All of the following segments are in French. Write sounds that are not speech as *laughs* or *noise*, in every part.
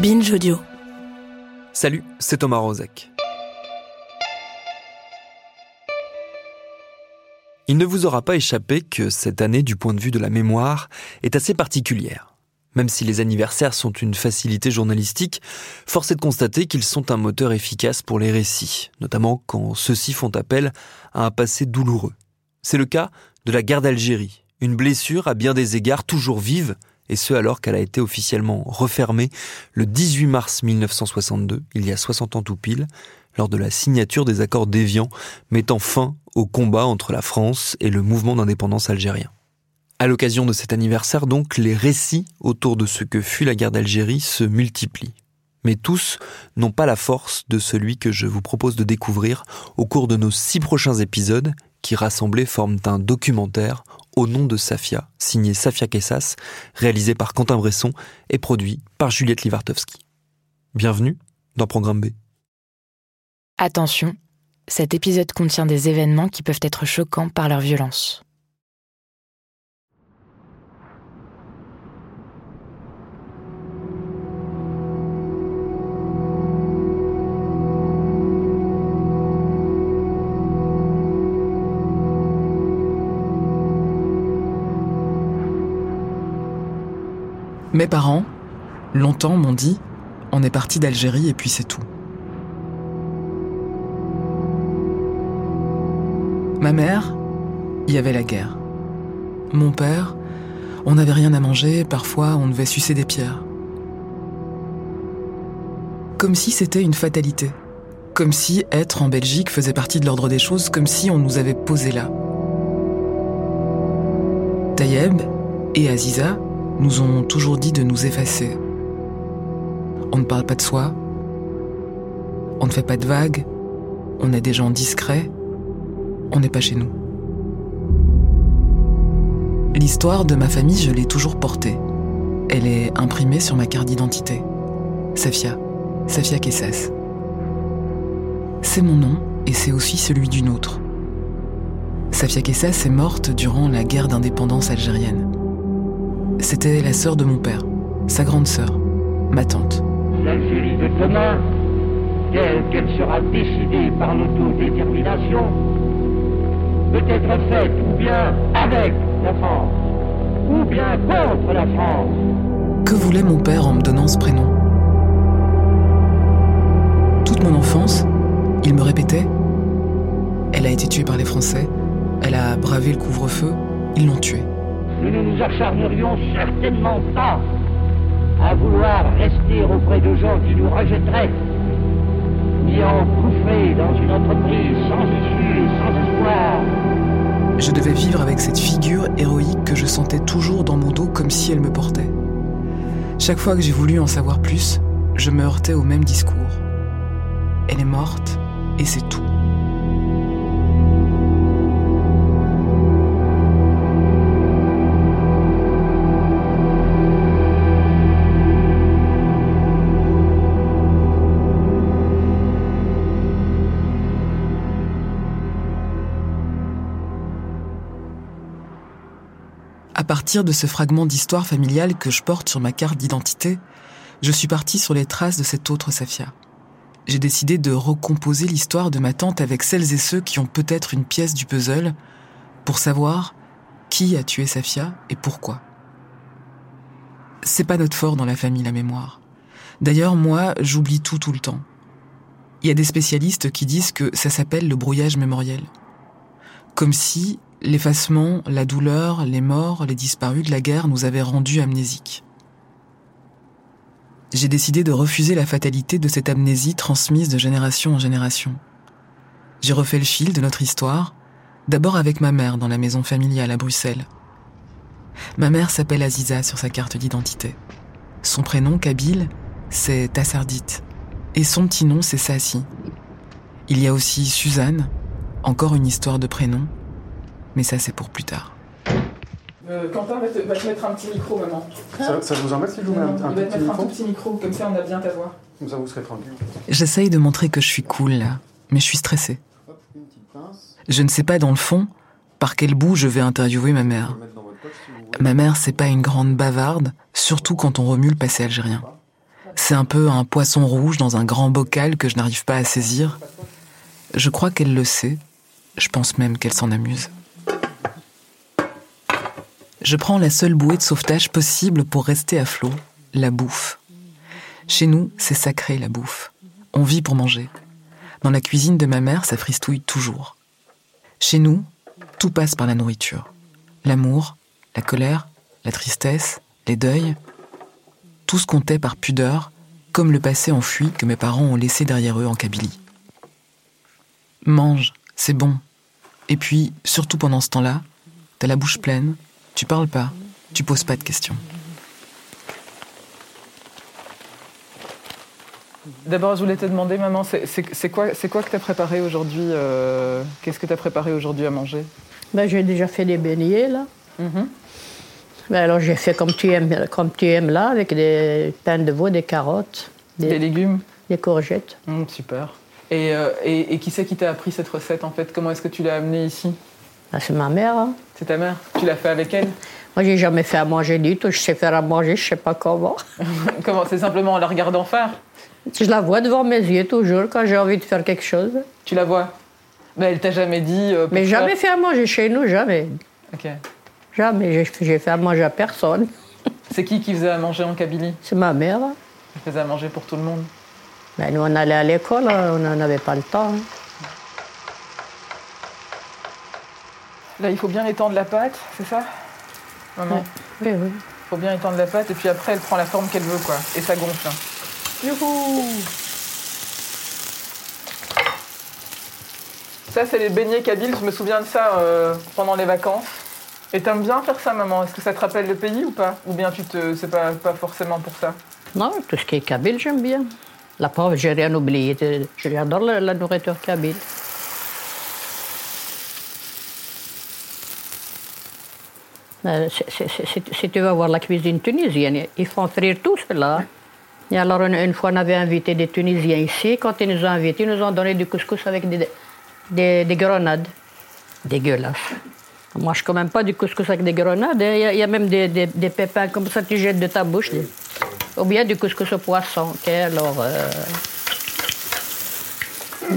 Binge. Salut, c'est Thomas Rozek. Il ne vous aura pas échappé que cette année, du point de vue de la mémoire, est assez particulière. Même si les anniversaires sont une facilité journalistique, force est de constater qu'ils sont un moteur efficace pour les récits, notamment quand ceux-ci font appel à un passé douloureux. C'est le cas de la guerre d'Algérie, une blessure à bien des égards toujours vive, et ce alors qu'elle a été officiellement refermée le 18 mars 1962, il y a 60 ans tout pile, lors de la signature des accords d'Évian mettant fin au combat entre la France et le mouvement d'indépendance algérien. À l'occasion de cet anniversaire donc, les récits autour de ce que fut la guerre d'Algérie se multiplient. Mais tous n'ont pas la force de celui que je vous propose de découvrir au cours de nos six prochains épisodes qui rassemblés forment un documentaire au nom de Safia, signé Safia Kessas, réalisé par Quentin Bresson et produit par Juliette Livartowski. Bienvenue dans Programme B. Attention, cet épisode contient des événements qui peuvent être choquants par leur violence. Mes parents, longtemps, m'ont dit on est parti d'Algérie et puis c'est tout. Ma mère, il y avait la guerre. Mon père, on n'avait rien à manger, parfois on devait sucer des pierres. Comme si c'était une fatalité. Comme si être en Belgique faisait partie de l'ordre des choses, comme si on nous avait posé là. Tayeb et Aziza nous ont toujours dit de nous effacer. On ne parle pas de soi, on ne fait pas de vagues, on est des gens discrets, on n'est pas chez nous. L'histoire de ma famille, je l'ai toujours portée. Elle est imprimée sur ma carte d'identité. Safia, Safia Kessas. C'est mon nom et c'est aussi celui d'une autre. Safia Kessas est morte durant la guerre d'indépendance algérienne. C'était la sœur de mon père, sa grande sœur, ma tante. L'Algérie de demain, telle qu'elle sera décidée par l'autodétermination, peut être faite ou bien avec la France, ou bien contre la France. Que voulait mon père en me donnant ce prénom? Toute mon enfance, il me répétait Elle a été tuée par les Français, elle a bravé le couvre-feu, ils l'ont tuée nous ne nous acharnerions certainement pas à vouloir rester auprès de gens qui nous rejetteraient, ni engouffrer dans une entreprise sans issue sans espoir. Je devais vivre avec cette figure héroïque que je sentais toujours dans mon dos comme si elle me portait. Chaque fois que j'ai voulu en savoir plus, je me heurtais au même discours. Elle est morte et c'est tout. Partir de ce fragment d'histoire familiale que je porte sur ma carte d'identité, je suis partie sur les traces de cette autre Safia. J'ai décidé de recomposer l'histoire de ma tante avec celles et ceux qui ont peut-être une pièce du puzzle pour savoir qui a tué Safia et pourquoi. C'est pas notre fort dans la famille, la mémoire. D'ailleurs, moi, j'oublie tout tout le temps. Il y a des spécialistes qui disent que ça s'appelle le brouillage mémoriel. Comme si L'effacement, la douleur, les morts, les disparus de la guerre nous avaient rendus amnésiques. J'ai décidé de refuser la fatalité de cette amnésie transmise de génération en génération. J'ai refait le fil de notre histoire, d'abord avec ma mère dans la maison familiale à Bruxelles. Ma mère s'appelle Aziza sur sa carte d'identité. Son prénom, Kabyle, c'est Tassardite. Et son petit nom, c'est Sassi. Il y a aussi Suzanne, encore une histoire de prénom, mais ça, c'est pour plus tard. Euh, Quentin va te, va te, mettre un petit micro, maman. Ça, ça vous embête si je vous mets un, un, Il va te petit mettre micro un tout petit micro, comme ça on a bien ta voix. Comme ça vous serez tranquille. J'essaye de montrer que je suis cool là, mais je suis stressée. Hop, une petite pince. Je ne sais pas dans le fond par quel bout je vais interviewer ma mère. Poche si. Ma mère, c'est pas une grande bavarde, surtout quand on remue le passé algérien. C'est un peu un poisson rouge dans un grand bocal que je n'arrive pas à saisir. Je crois qu'elle le sait. Je pense même qu'elle s'en amuse. Je prends la seule bouée de sauvetage possible pour rester à flot, la bouffe. Chez nous, c'est sacré la bouffe. On vit pour manger. Dans la cuisine de ma mère, ça fristouille toujours. Chez nous, tout passe par la nourriture. L'amour, la colère, la tristesse, les deuils. Tout se comptait par pudeur, comme le passé enfui que mes parents ont laissé derrière eux en Kabylie. Mange, c'est bon. Et puis, surtout pendant ce temps-là, t'as la bouche pleine, tu parles pas, tu poses pas de questions. D'abord, je voulais te demander, maman, c'est- c'est c'est quoi, c'est quoi que tu as préparé aujourd'hui euh, Qu'est-ce que tu as préparé aujourd'hui à manger? Ben, j'ai déjà fait des beignets, là. Mhm. Ben, alors, j'ai fait comme tu, aimes, comme tu aimes, là, avec des pains de veau, des carottes, Des des, légumes? des courgettes. Hum, Super. Et, euh, et, et qui c'est qui t'a appris cette recette en fait? Comment est-ce que tu l'as amenée ici? Ben, c'est ma mère, hein. C'est ta mère Tu l'as fait avec elle? Moi, j'ai jamais fait à manger du tout. Je sais faire à manger, je sais pas comment. *laughs* Comment? C'est simplement en la regardant faire? Je la vois devant mes yeux toujours quand j'ai envie de faire quelque chose. Tu la vois? Mais elle t'a jamais dit. euh, Mais faire- jamais fait à manger chez nous, jamais. Ok. Jamais. J'ai- fait à manger à personne. *laughs* C'est qui qui faisait à manger en Kabylie? C'est ma mère. Elle faisait à manger pour tout le monde. Ben, nous, on allait à l'école, hein, on n'en avait pas le temps. hein. Là, il faut bien étendre la pâte, c'est ça? Maman Oui, oui. Il faut bien étendre la pâte et puis après, elle prend la forme qu'elle veut, quoi. Et ça gonfle. hein. Youhou Ça, c'est les beignets kabyles. Je me souviens de ça euh, pendant les vacances. Et t'aimes bien faire ça, maman? Est-ce que ça te rappelle le pays ou pas? Ou bien tu te, c'est pas, pas forcément pour ça? Non, tout ce qui est kabyle, j'aime bien. La pauvre, j'ai rien oublié. J'adore la, la nourriture kabyle. Euh, c'est- c'est- c'est- c'est- Si tu vas voir la cuisine tunisienne, ils font frire tout cela. Et alors, une, fois, on avait invité des Tunisiens ici. Quand ils nous ont invités, ils nous ont donné du couscous avec des, des, des grenades. Dégueulasse. On mange quand même pas du couscous avec des grenades. hein. Il y, a- même des, des- pépins comme ça, tu jettes de ta bouche. Ou bien du couscous au poisson. Alors, euh,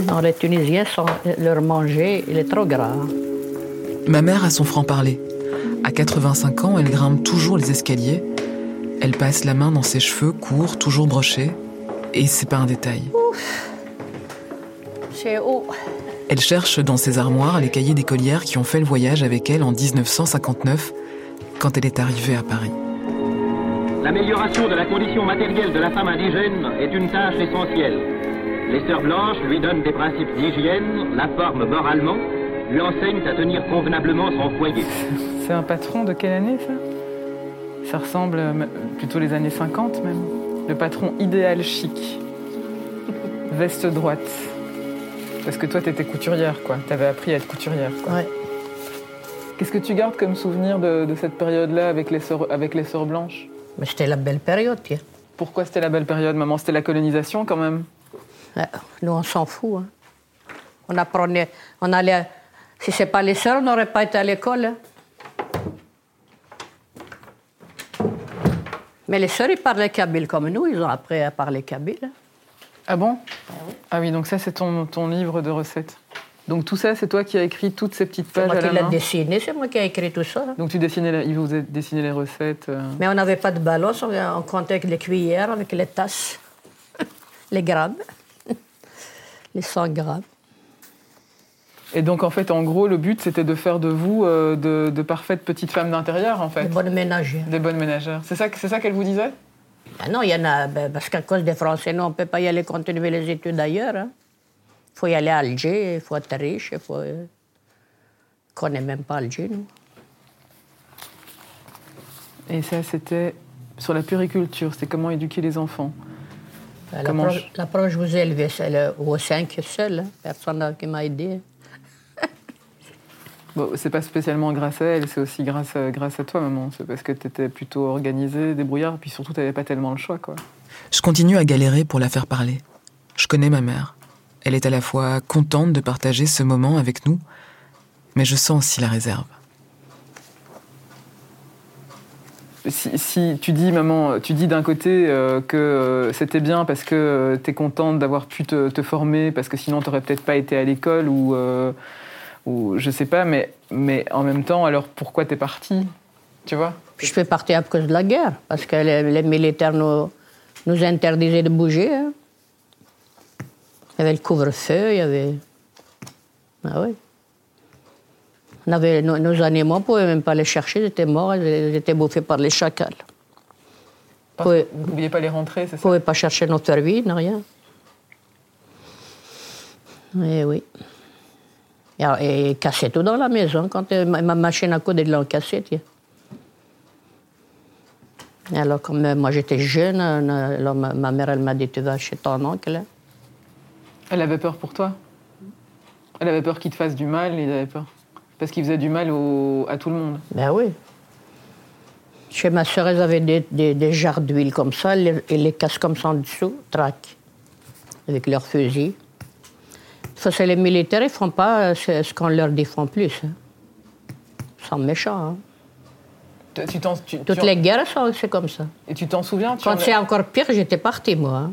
non, les Tunisiens, sont, leur manger, il est trop gras. Ma mère a son franc-parler. À 85 ans, elle grimpe toujours les escaliers. Elle passe la main dans ses cheveux courts, toujours brochés. Et c'est pas un détail. Elle cherche dans ses armoires les cahiers d'écolières qui ont fait le voyage avec elle en 1959, quand elle est arrivée à Paris. L'amélioration de la condition matérielle de la femme indigène est une tâche essentielle. Les sœurs blanches lui donnent des principes d'hygiène, la forment moralement, lui enseignent à tenir convenablement son foyer. C'est un patron de quelle année, ça? Ça ressemble euh, plutôt les années 50, même. Le patron idéal chic. *laughs* Veste droite. Parce que toi, t'étais couturière, quoi. T'avais appris à être couturière, quoi. Ouais. Qu'est-ce que tu gardes comme souvenir de, de cette période-là avec les sœurs, avec les sœurs blanches? Mais c'était la belle période. tiens. Pourquoi c'était la belle période, maman? C'était la colonisation, quand même? Ouais, Nous, on s'en fout. hein. On apprenait, on allait. Si c'est pas les sœurs, on n'aurait pas été à l'école. Mais les sœurs, ils parlaient kabyle comme nous, ils ont appris à parler kabyle. Ah bon? Ah oui, donc ça, c'est ton, ton livre de recettes. Donc tout ça, c'est toi qui as écrit toutes ces petites C'est pages moi à qui la l'ai dessiné, c'est moi qui ai écrit tout ça. Donc tu dessinais, la- il vous a dessiné les recettes euh. Mais on n'avait pas de balance, on, on comptait avec les cuillères, avec les tasses, *laughs* les grammes, *laughs* les 100 grammes. Et donc, en fait, en gros, le but, c'était de faire de vous euh, de, de parfaites petites femmes d'intérieur, en fait. Des bonnes ménagères. Des bonnes ménagères. C'est ça, c'est ça qu'elle vous disait? Ah non, il y en a, ben, parce qu'à cause des Français, nous, on ne peut pas y aller continuer les études ailleurs. hein. Il faut y aller à Alger, il faut être riche, il faut. euh, On connaît même pas Alger, nous. Et ça, c'était sur la puriculture. C'était comment éduquer les enfants. La Comment proche, je- vous ai seul, euh, aux cinq seul. hein. Personne qui m'a aidé. Bon, c'est pas spécialement grâce à elle, c'est aussi grâce à, grâce à toi, maman. C'est parce que tu étais plutôt organisée, débrouillard, puis surtout, tu n'avais pas tellement le choix, quoi. Je continue à galérer pour la faire parler. Je connais ma mère. Elle est à la fois contente de partager ce moment avec nous, mais je sens aussi la réserve. si, si tu dis, maman, tu dis d'un côté euh, que euh, c'était bien parce que tu es contente d'avoir pu te, te former, parce que sinon tu n'aurais peut-être pas été à l'école ou, euh, ou je sais pas, mais, mais en même temps, alors pourquoi tu es partie Tu vois? Je suis partie à cause de la guerre, parce que les, les militaires nous, nous interdisaient de bouger. hein. Il y avait le couvre-feu, il y avait. Ah oui. On avait, nos, nos animaux, on ne pouvait même pas les chercher, ils étaient morts, ils, étaient bouffés par les chacals. Parce Vous ne pouviez pas les rentrer, c'est On ne ça? Pouvait pas chercher notre vie, rien. Eh oui. Et, et tout dans la maison. Quand euh, ma, ma machine à coudre, cassée. tiens. Et alors, comme euh, moi j'étais jeune, euh, alors ma, mère, elle m'a dit Tu vas chez ton oncle. hein. Elle avait peur pour toi? Elle avait peur qu'il te fasse du mal, il avait peur? Parce qu'il faisait du mal au- à tout le monde? Ben oui. Chez ma soeur, ils avaient des, des, des jarres d'huile comme ça, ils les, les cassent comme ça en dessous, trac, avec leurs fusils. Ça, c'est les militaires, ils font pas euh, ce qu'on leur dit, font plus. hein. Ils sont méchants. hein. Tu- tu t'en- tu- Toutes les guerres, c'est comme ça. Et tu t'en souviens Quand en- c'est encore pire, j'étais partie, moi. hein.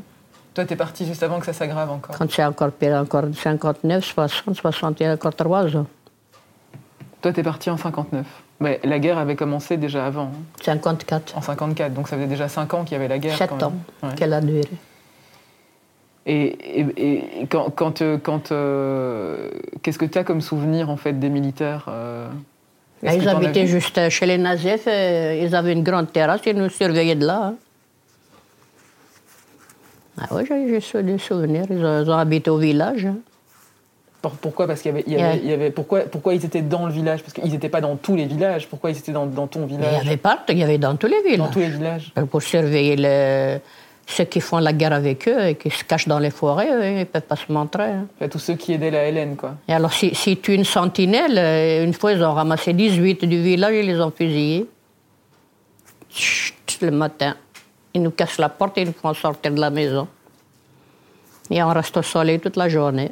Toi, t'es parti juste avant que ça s'aggrave encore. Quand c'est encore pire, encore 59, 60, 61, encore 3 ans. Toi, t'es parti en 59. Mais la guerre avait commencé déjà avant, hein, 54. en 54. Donc ça faisait déjà 5 ans qu'il y avait la guerre. 7 quand ans. Ouais. qu'elle a duré. Et, et- et quand, quand, euh, quand, euh, qu'est-ce que tu as comme souvenir en fait des militaires euh, Ah, Ils habitaient juste chez les Nazifs, euh, ils avaient une grande terrasse, ils nous surveillaient de là. hein. Ah oui, j'ai sou- des souvenirs. Ils ont, ils ont habité au village. hein. Pour- Pourquoi? Parce qu'il y avait, il y il y avait- pourquoi, pourquoi ils étaient dans le village? Parce qu'ils n'étaient pas dans tous les villages. Pourquoi ils étaient dans, dans ton Mais il y village? avait partout, il y avait dans tous les Dans villages. tous les villages. Pour surveiller le- ceux qui font la guerre avec eux et qui se cachent dans les forêts, eux, ils ne peuvent pas se montrer. hein. Enfin, tous ceux qui aidaient la Hélène, quoi. Et alors, si, si tu es une sentinelle, euh, une fois, ils ont ramassé 18 du village et ils les ont fusillés. Chut, le matin. Ils nous cassent la porte et ils nous font sortir de la maison. Et on reste au soleil toute la journée.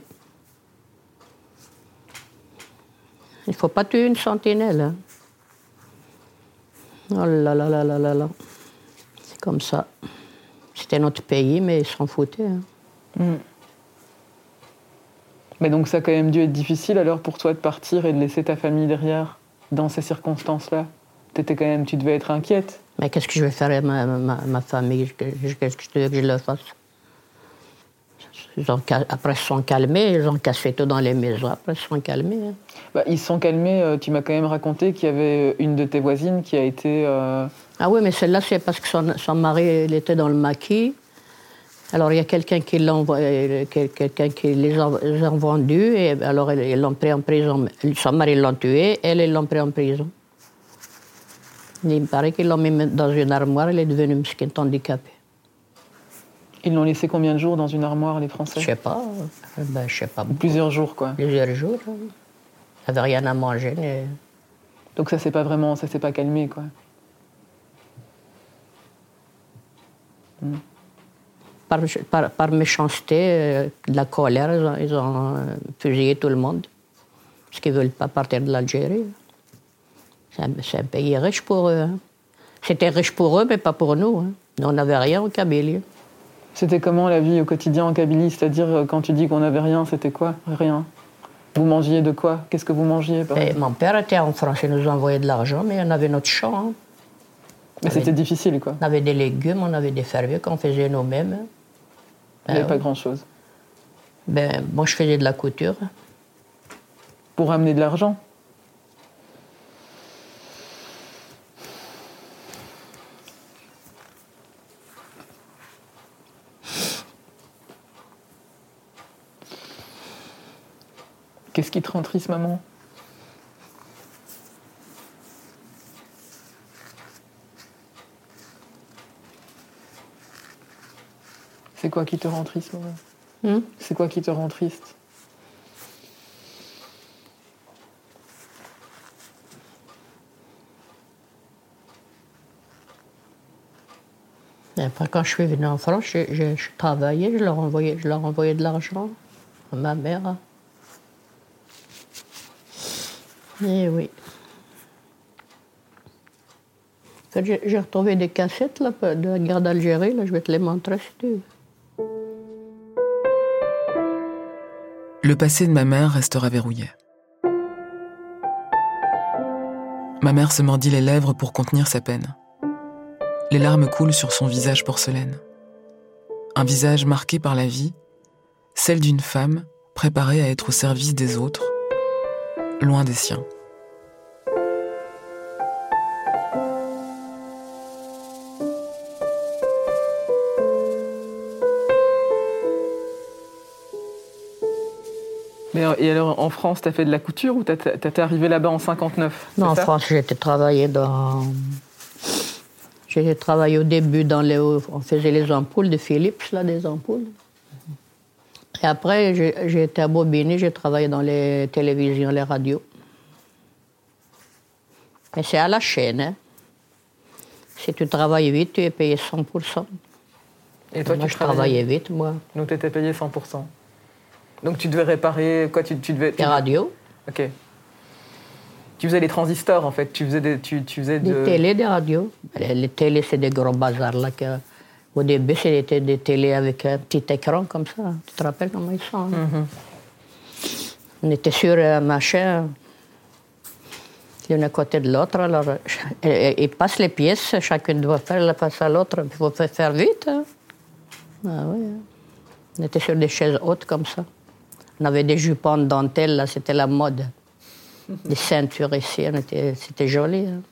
Il ne faut pas tuer une sentinelle. hein. Oh là là là là là là. C'est comme ça. C'était notre pays, mais ils s'en foutaient. hein. Mais donc ça a quand même dû être difficile alors pour toi de partir et de laisser ta famille derrière dans ces circonstances-là? T'étais quand même, tu devais être inquiète. Mais qu'est-ce que je vais faire à ma, ma, ma famille? Qu'est-ce que tu veux que je le fasse? Ont Après, ils se sont calmés, ils ont cassé tout dans les maisons. Après, ils se sont calmés. hein. Bah, ils se sont calmés. euh, tu m'as quand même raconté qu'il y avait une de tes voisines qui a été. euh, Ah oui, mais celle-là, c'est parce que son, son mari il était dans le maquis. Alors, il y a quelqu'un qui, l'a quelqu'un qui les a, les a vendus, et alors ils ils l'ont pris en prison. Son mari l'a tué, elle, ils l'ont pris en prison. Il me paraît qu'ils l'ont mis dans une armoire, elle est devenue mesquine handicapée. Ils l'ont laissé combien de jours dans une armoire, les Français Je sais pas, euh, ben, je sais pas. Plusieurs jours, quoi. plusieurs jours. hein. Il n'y avait rien à manger. mais- Donc ça s'est pas vraiment, ça s'est pas calmé, quoi. Par, par, par méchanceté, euh, de la colère, ils ont, ils ont, euh, fusillé tout le monde. Parce qu'ils ne veulent pas partir de l'Algérie. C'est un, pays riche pour eux. hein. C'était riche pour eux, mais pas pour nous. hein. Nous, on n'avait rien au Kabylie. C'était comment la vie au quotidien en Kabylie? C'est-à-dire, euh, quand tu dis qu'on n'avait rien, c'était quoi? Rien. Vous mangiez de quoi? Qu'est-ce que vous mangiez par Et exemple? mon père était en France, il nous envoyait de l'argent, mais on avait notre champ. hein. Mais c'était difficile, quoi. On avait des légumes, on avait des fermiers qu'on faisait nous-mêmes. Il n'y avait Ah pas oui. grand-chose. Ben, moi, je faisais de la couture. Pour ramener de l'argent? Qu'est-ce qui te rend triste, maman? C'est quoi qui te rend triste, maman? Hmm? C'est quoi qui te rend triste? Après, quand je suis venue en France, je, je- je travaillais, je leur envoyais, je leur envoyais de l'argent à ma mère. Et oui. J'ai retrouvé des cassettes là, de la guerre d'Algérie. Je vais te les montrer si tu. Le passé de ma mère restera verrouillé. Ma mère se mordit les lèvres pour contenir sa peine. Les larmes coulent sur son visage porcelaine. Un visage marqué par la vie, celle d'une femme préparée à être au service des autres, loin des siens. Mais, euh, et alors, en France, t'as fait de la couture ou t'as- t'as- t'es arrivé là-bas en 59 c'est Non, en ça? France, j'ai été travailler dans. J'ai travaillé au début dans les. On faisait les ampoules de Philips, là, des ampoules. Et après, j'ai été à Bobigny, j'ai travaillé dans les télévisions, les radios. Mais c'est à la chaîne. hein. Si tu travailles vite, tu es payé 100%. Et toi, moi, tu je travaillais vite, moi. Donc, tu étais payé 100%. Donc, tu devais réparer. Quoi tu, tu devais. Les radios, Ok. Tu faisais les transistors, en fait. Tu faisais des. Tu, tu faisais des de... télés, des radios. Les, les télés, c'est des gros bazars. Là, que, au début, c'était des télés avec un petit écran comme ça. Tu te rappelles comment ils sont hein? Mhm. On était sur un machin, l'une à côté de l'autre. Alors, ils passent les pièces, chacune doit faire la passe à l'autre. Il faut faire- vite. hein. Ah oui. hein. On était sur des chaises hautes comme ça. On avait des jupons de dentelle, là, c'était la mode. *laughs* Des ceintures ici, c'était joli. hein.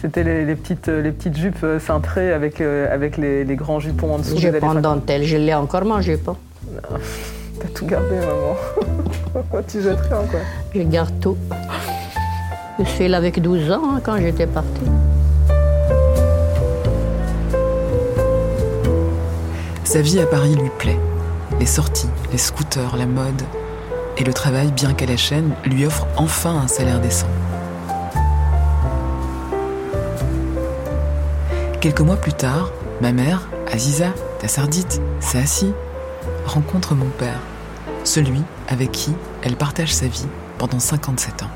C'était les, les petites, les petites jupes euh, cintrées avec, euh, avec les, les grands jupons en dessous. De 50. dentelle, je l'ai encore mon jupon. T'as tout gardé, maman. *laughs* tu jettes rien, quoi? Je garde tout. Je suis là avec 12 ans hein, quand j'étais partie. Sa vie à Paris lui plaît. Les sorties, les scooters, la mode. Et le travail, bien qu'à la chaîne, lui offre enfin un salaire décent. Quelques mois plus tard, ma mère, Aziza, Tassardite, Saassi, rencontre mon père, celui avec qui elle partage sa vie pendant 57 ans.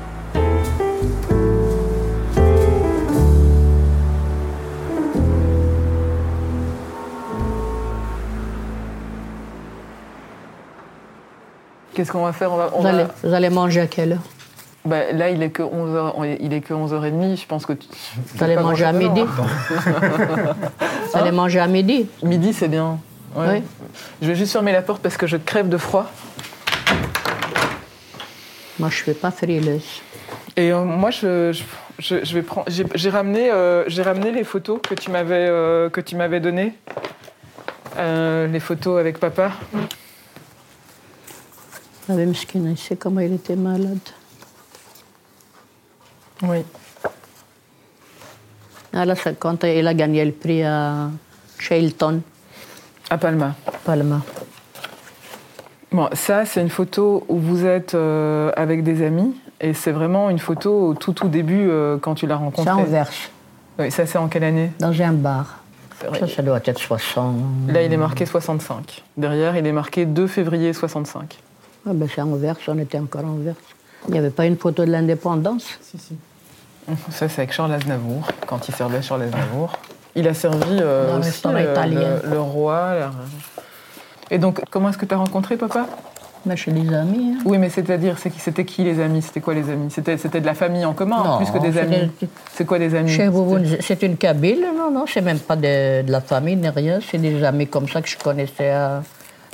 Qu'est-ce qu'on va faire? On va, on Vous, va- allez, vous allez manger à quelle heure? Bah, Là, il est que 11h, il est que 11h30. Je pense que tu. Pas manger à midi dehors. Vous allez manger à midi Midi, c'est bien. Ouais. Oui. Je vais juste fermer la porte parce que je crève de froid. Moi, je ne suis pas frileuse. Et euh, moi, je, je, je- je vais prendre. J'ai ramené, euh, j'ai ramené les photos que tu m'avais euh, que tu m'avais données. Euh, les photos avec papa. Vous savez, sait comment il était malade. Oui. Ah, là, c'est quand il a gagné le prix à chez Hilton, À Palma. Palma. Bon, ça, c'est une photo où vous êtes euh, avec des amis. Et c'est vraiment une photo au tout, tout début euh, quand tu l'as C'est rencontré. en verse, Oui, ça, c'est en quelle année? Dans un bar. Ça, ça doit être 60. Là, il est marqué 65. Derrière, il est marqué 2 février 65. Ah, ben, c'est en verse, on était encore en verse. Il n'y avait pas une photo de l'indépendance Si, si. Ça, c'est avec Charles Aznavour, quand il servait Charles Aznavour. Il a servi euh, le aussi euh, le, le roi. la- Et donc, comment est-ce que tu as rencontré papa? Ben, Chez des amis. hein. Oui, mais c'est-à-dire, c'était qui les amis? C'était quoi les amis? C'était de la famille en commun, Non, plus que des amis des- C'est quoi des amis? Chez vous, c'est une Kabyle Non, non, c'est même pas de, de la famille ni rien. C'est des amis comme ça que je connaissais à,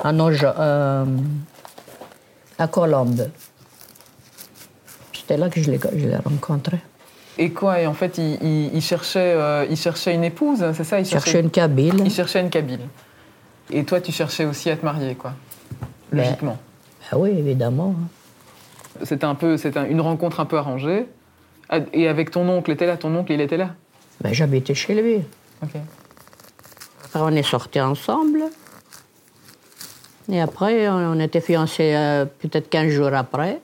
à, euh, à Colombe. C'était là que je l'ai je l'ai rencontré. Et quoi Et en fait, il, il- il cherchait, euh, il cherchait une épouse, c'est ça il Je cherchais une Kabyle. Il cherchait une Kabyle. Et toi, tu cherchais aussi à te marier, quoi. Ben- Logiquement. Ah oui, évidemment. C'était un peu, c'était un- une rencontre un peu arrangée. Et avec ton oncle était là, ton oncle, il était là. Ben, J'habitais chez lui. Ok. Après, on est sortis ensemble. Et après, on on était fiancés euh, peut-être 15 jours après.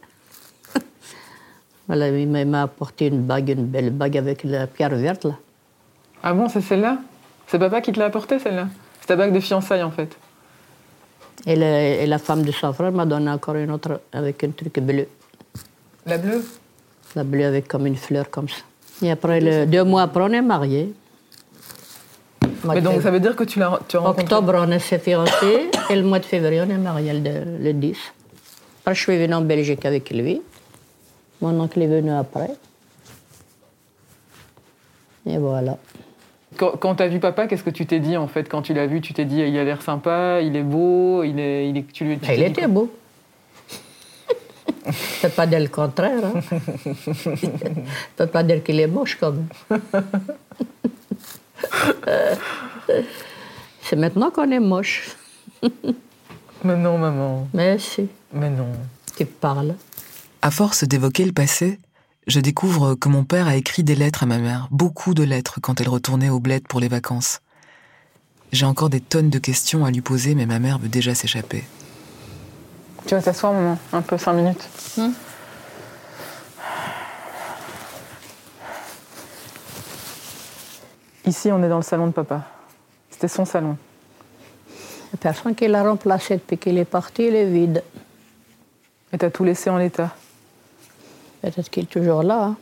Voilà, il m'a- apporté une bague, une belle bague avec la pierre verte, là. Ah bon, c'est celle-là? C'est papa qui te l'a apportée, celle-là? C'est ta bague de fiançailles, en fait. Et, le- et la femme de son frère m'a donné encore une autre avec un truc bleu. La bleue? La bleue avec comme une fleur comme ça. Et après, le, deux mois après, on est mariés. Mais donc ça veut dire que tu l'as rencontré. Octobre, on s'est fiancés, et le mois de février, on est mariés le, le 10. Après, je suis venue en Belgique avec lui. Mon oncle est venu après. Et voilà. Quand, quand tu as vu papa, qu'est-ce que tu t'es dit en fait? Quand tu l'as vu, tu t'es dit il a l'air sympa, il est beau, il est. Il, est, tu Ah, il était beau. *laughs* Je peux pas dire le contraire. Hein. *laughs* Je peux pas dire qu'il est moche quand même. *laughs* C'est maintenant qu'on est moche. Mais non, maman. Mais si, Mais non. tu parles. À force d'évoquer le passé, je découvre que mon père a écrit des lettres à ma mère, beaucoup de lettres quand elle retournait au bled pour les vacances. J'ai encore des tonnes de questions à lui poser, mais ma mère veut déjà s'échapper. Tu vas t'asseoir, maman, un peu, cinq minutes. Hmm. Ici, on est dans le salon de papa. C'était son salon. La personne qui l'a remplacé depuis qu'il est parti, il est vide. Et t'as tout laissé en l'état. Peut-être qu'il est toujours là. hein.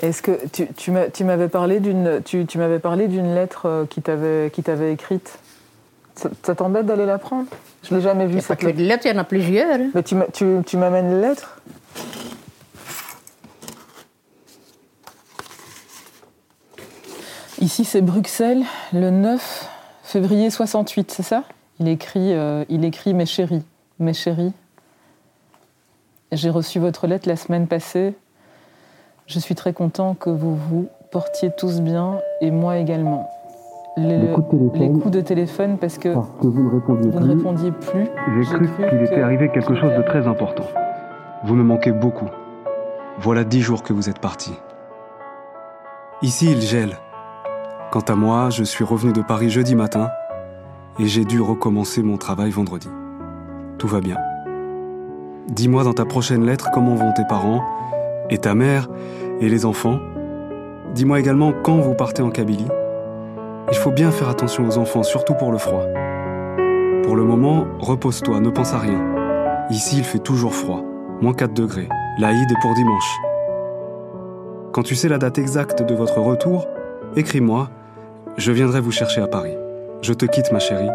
Est-ce que tu, tu m'as- tu m'avais parlé d'une tu, tu m'avais parlé d'une lettre euh, qui t'avait qui t'avait écrite Ça, ça t'embête d'aller la prendre? Je l'ai jamais Il vue cette que lettre. de lettres, il y en a plusieurs. hein. Mais tu tu, tu m'amènes les lettres Ici, c'est Bruxelles, le 9 février 68, c'est ça? Il écrit, euh, il écrit Mes chéris, mes chéris. J'ai reçu votre lettre la semaine passée. Je suis très content que vous vous portiez tous bien et moi également. Les, Les coups de téléphone. les coups de téléphone parce que Parce que vous ne répondiez vous plus. répondiez plus. J'ai cru qu'il était arrivé quelque chose de très important. Vous me manquez beaucoup. Voilà dix jours que vous êtes parti. Ici, il gèle. Quant à moi, je suis revenu de Paris jeudi matin et j'ai dû recommencer mon travail vendredi. Tout va bien. Dis-moi dans ta prochaine lettre comment vont tes parents et ta mère et les enfants. Dis-moi également quand vous partez en Kabylie. Il faut bien faire attention aux enfants, surtout pour le froid. Pour le moment, repose-toi, ne pense à rien. Ici, il fait toujours froid, moins 4 degrés. L'Aïd est pour dimanche. Quand tu sais la date exacte de votre retour, écris-moi, je viendrai vous chercher à Paris. Je te quitte, ma chérie.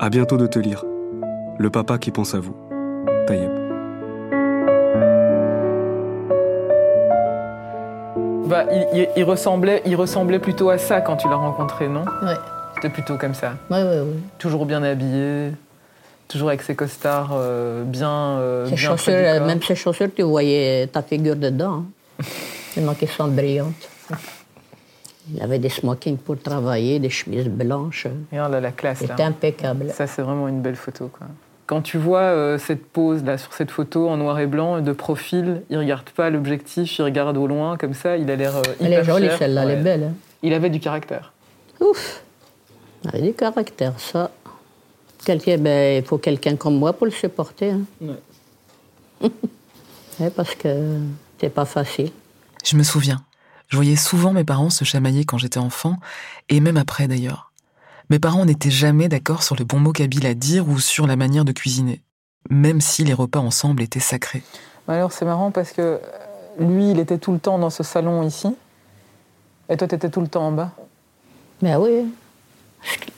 À bientôt de te lire. Le papa qui pense à vous. Taïeb. Bah, il, il- il ressemblait, il ressemblait plutôt à ça quand tu l'as rencontré, non Ouais. C'était plutôt comme ça. Oui, oui, oui. Toujours bien habillé, toujours avec ses costards euh, bien. euh, bien euh, même ses chaussures, tu voyais ta figure dedans. hein. *laughs* Tellement qu'elles sont brillantes. Il avait des smokings pour travailler, des chemises blanches. Regarde là, la classe. C'était impeccable. Ça, c'est vraiment une belle photo. Quoi. Quand tu vois euh, cette pose là sur cette photo en noir et blanc de profil, il regarde pas l'objectif, il regarde au loin comme ça. Il a l'air euh, hyper Elle est jolie, celle-là, elle est belle. hein. Il avait du caractère. Ouf Elle avait du caractère, ça. Quelqu'un, ben, il faut quelqu'un comme moi pour le supporter. hein. *laughs* Ouais, parce que c'est pas facile. Je me souviens. Je voyais souvent mes parents se chamailler quand j'étais enfant, et même après d'ailleurs. Mes parents n'étaient jamais d'accord sur le bon mot kabyle à dire ou sur la manière de cuisiner, même si les repas ensemble étaient sacrés. Bah Alors c'est marrant parce que euh, lui, il était tout le temps dans ce salon ici, et toi, tu étais tout le temps en bas. Ben oui.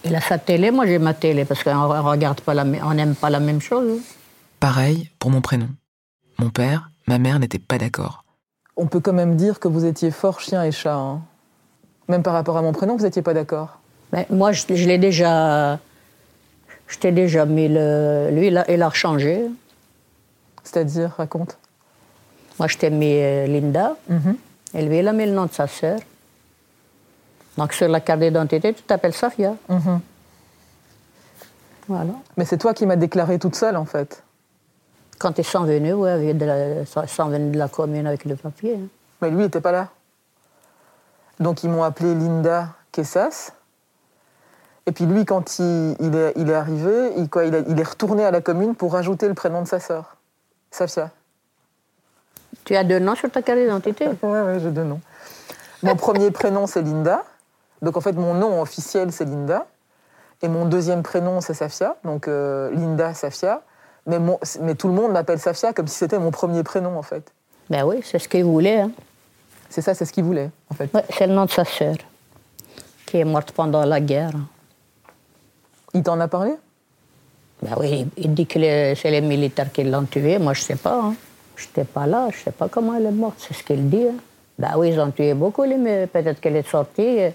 Il a sa télé, moi j'ai ma télé, parce qu'on regarde pas la, mê- on n'aime pas la même chose. Pareil pour mon prénom. Mon père, ma mère n'étaient pas d'accord. On peut quand même dire que vous étiez fort chien et chat. hein. Même par rapport à mon prénom, vous n'étiez pas d'accord. Mais moi, je, je l'ai déjà. Je t'ai déjà mis le. Lui, il a, il a rechangé. C'est-à-dire, raconte. Moi, je t'ai mis euh, Linda. Mhm. Et lui, il a mis le nom de sa sœur. Donc, sur la carte d'identité, tu t'appelles Safia. Mhm. Voilà. Mais c'est toi qui m'as déclaré toute seule, en fait. Quand ils sont venus, oui, avec de la- ils sont venus de la commune avec le papier. hein. Mais lui, il n'était pas là. Donc, ils m'ont appelé Linda Kessas. Et puis lui, quand il, il est, il est arrivé, il, quoi, il, a- il est retourné à la commune pour rajouter le prénom de sa sœur, Safia. Tu as deux noms sur ta carte d'identité *laughs* Ouais, ouais, j'ai deux noms. Mon *laughs* premier prénom, c'est Linda. Donc, en fait, mon nom officiel, c'est Linda. Et mon deuxième prénom, c'est Safia. Donc, euh, Linda Safia. Mais, mon- mais tout le monde m'appelle Safia comme si c'était mon premier prénom, en fait. Ben oui, c'est ce qu'ils voulaient. hein. C'est ça, c'est ce qu'il voulait, en fait. Ouais, c'est le nom de sa sœur, qui est morte pendant la guerre. Il t'en a parlé? Ben oui, il dit que c'est les militaires qui l'ont tuée. Moi, je sais pas. Hein. Je n'étais pas là, je sais pas comment elle est morte, c'est ce qu'il dit. hein. Ben oui, ils ont tué beaucoup, mais peut-être qu'elle est sortie, euh,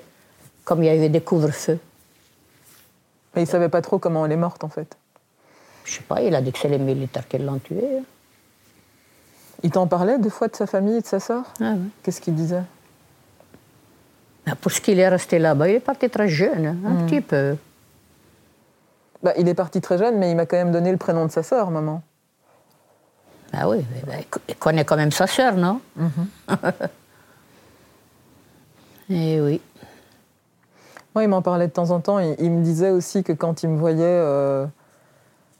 comme il y a eu des couvre-feux. Mais il savait pas trop comment elle est morte, en fait. Je sais pas, il a dit que c'est les militaires qui l'ont tuée. hein. Il t'en parlait des fois de sa famille et de sa sœur? Ah. Qu'est-ce qu'il disait? Ben, pour ce qu'il est resté là-bas, il est parti très jeune, hein, un petit peu. Bah, Il est parti très jeune, mais il m'a quand même donné le prénom de sa sœur, maman. Ah oui, mais ben, il connaît quand même sa sœur, non? *laughs* Eh oui. Moi, il m'en parlait de temps en temps. Il, il me disait aussi que quand il me voyait, euh,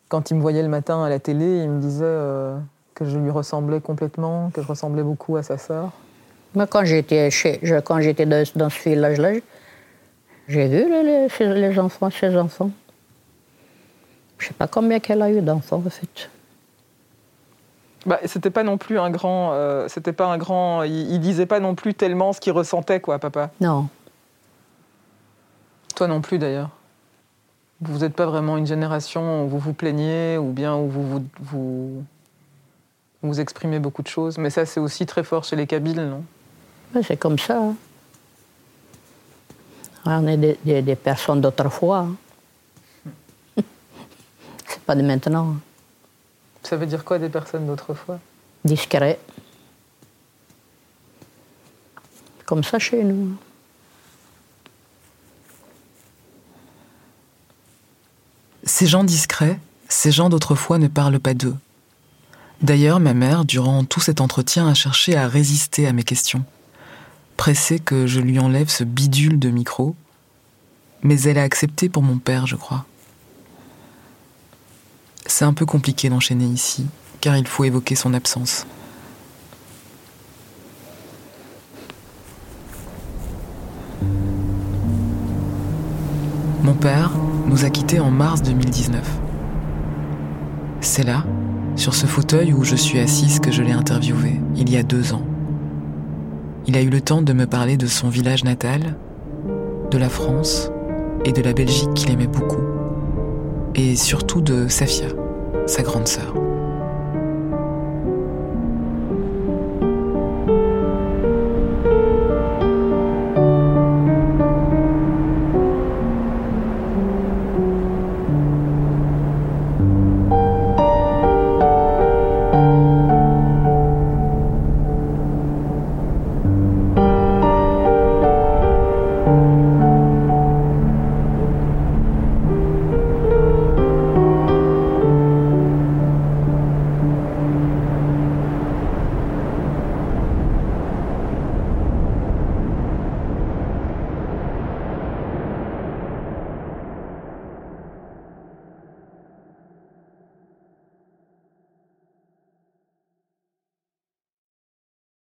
quand il me voyait le matin à la télé, il me disait euh, que je lui ressemblais complètement, que je ressemblais beaucoup à sa sœur. Moi, quand j'étais quand j'étais dans, dans ce village-là, j'ai vu les, les enfants, ses enfants. Je sais pas combien qu'elle a eu d'enfants, en fait. Bah, c'était pas non plus un grand, euh, c'était pas un grand. Il, il disait pas non plus tellement ce qu'il ressentait, quoi, papa. Non. Toi non plus, d'ailleurs. Vous n'êtes pas vraiment une génération où vous vous plaignez ou bien où vous vous, vous, vous exprimez beaucoup de choses. Mais ça, c'est aussi très fort chez les Kabyles, non? C'est comme ça. hein. On est des, des- des personnes d'autrefois. hein. C'est pas de maintenant. Ça veut dire quoi des personnes d'autrefois? Discret. Comme ça chez nous. Ces gens discrets, ces gens d'autrefois ne parlent pas d'eux. D'ailleurs, ma mère, durant tout cet entretien, a cherché à résister à mes questions, pressée que je lui enlève ce bidule de micro, mais elle a accepté pour mon père, je crois. C'est un peu compliqué d'enchaîner ici, car il faut évoquer son absence. Mon père nous a quittés en mars 2019. C'est là, sur ce fauteuil où je suis assise, que je l'ai interviewé, il y a deux ans. Il a eu le temps de me parler de son village natal, de la France et de la Belgique qu'il aimait beaucoup, et surtout de Safia, sa grande sœur.